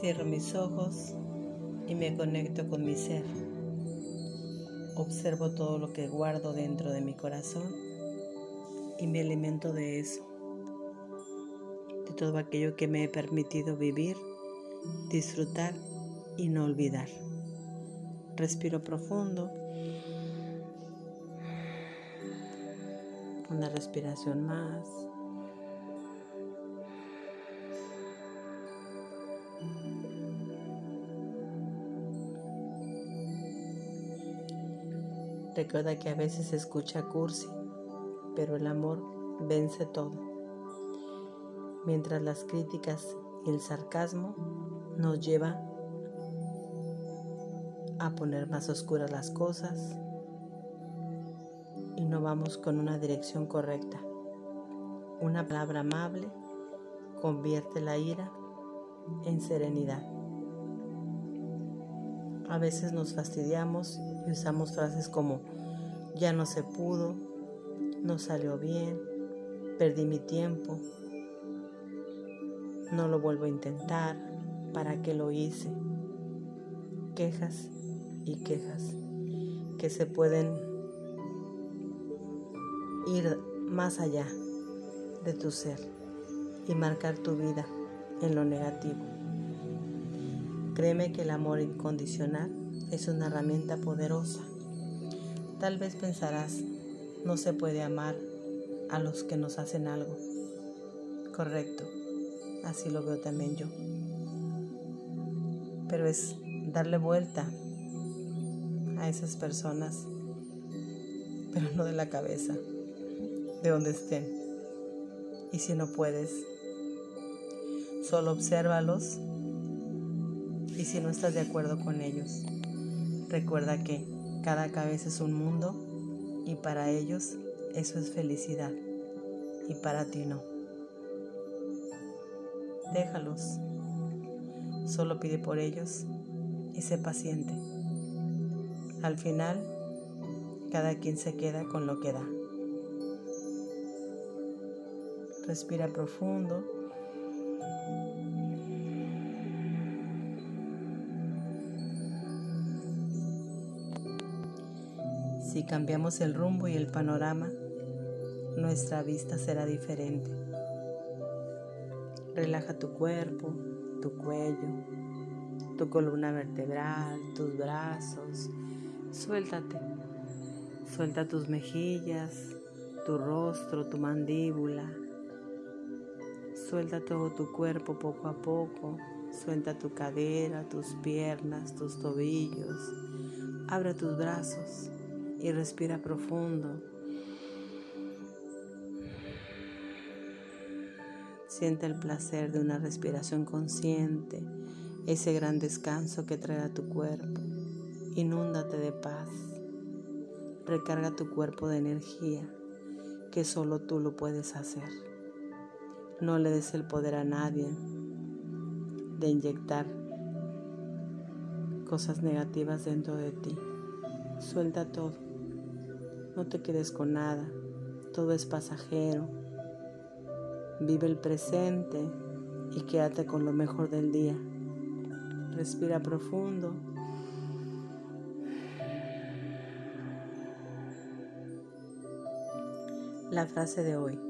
Cierro mis ojos y me conecto con mi ser. Observo todo lo que guardo dentro de mi corazón y me alimento de eso, de todo aquello que me he permitido vivir, disfrutar y no olvidar. Respiro profundo. Una respiración más. Recuerda que a veces se escucha cursi, pero el amor vence todo. Mientras las críticas y el sarcasmo nos llevan a poner más oscuras las cosas y no vamos con una dirección correcta. Una palabra amable convierte la ira en serenidad. A veces nos fastidiamos y usamos frases como ya no se pudo, no salió bien, perdí mi tiempo, no lo vuelvo a intentar, ¿para qué lo hice? Quejas y quejas que se pueden ir más allá de tu ser y marcar tu vida en lo negativo. Créeme que el amor incondicional es una herramienta poderosa. Tal vez pensarás, no se puede amar a los que nos hacen algo. Correcto, así lo veo también yo. Pero es darle vuelta a esas personas, pero no de la cabeza, de donde estén. Y si no puedes, solo obsérvalos y si no estás de acuerdo con ellos. Recuerda que cada cabeza es un mundo y para ellos eso es felicidad y para ti no. Déjalos. Solo pide por ellos y sé paciente. Al final, cada quien se queda con lo que da. Respira profundo Si cambiamos el rumbo y el panorama, nuestra vista será diferente. Relaja tu cuerpo, tu cuello, tu columna vertebral, tus brazos. Suéltate. Suelta tus mejillas, tu rostro, tu mandíbula. Suelta todo tu cuerpo poco a poco. Suelta tu cadera, tus piernas, tus tobillos. Abre tus brazos y respira profundo. Siente el placer de una respiración consciente, ese gran descanso que trae a tu cuerpo. Inúndate de paz. Recarga tu cuerpo de energía, que solo tú lo puedes hacer. No le des el poder a nadie de inyectar cosas negativas dentro de ti. Suelta todo. No te quedes con nada, todo es pasajero. Vive el presente y quédate con lo mejor del día. Respira profundo. La frase de hoy.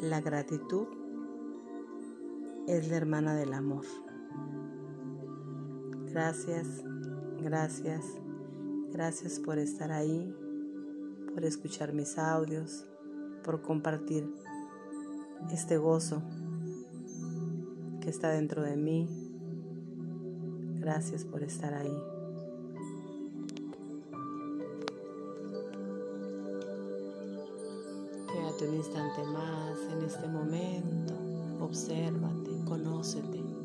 La gratitud es la hermana del amor. Gracias, gracias, gracias por estar ahí por escuchar mis audios, por compartir este gozo que está dentro de mí. Gracias por estar ahí. Quédate un instante más en este momento. Obsérvate, conócete.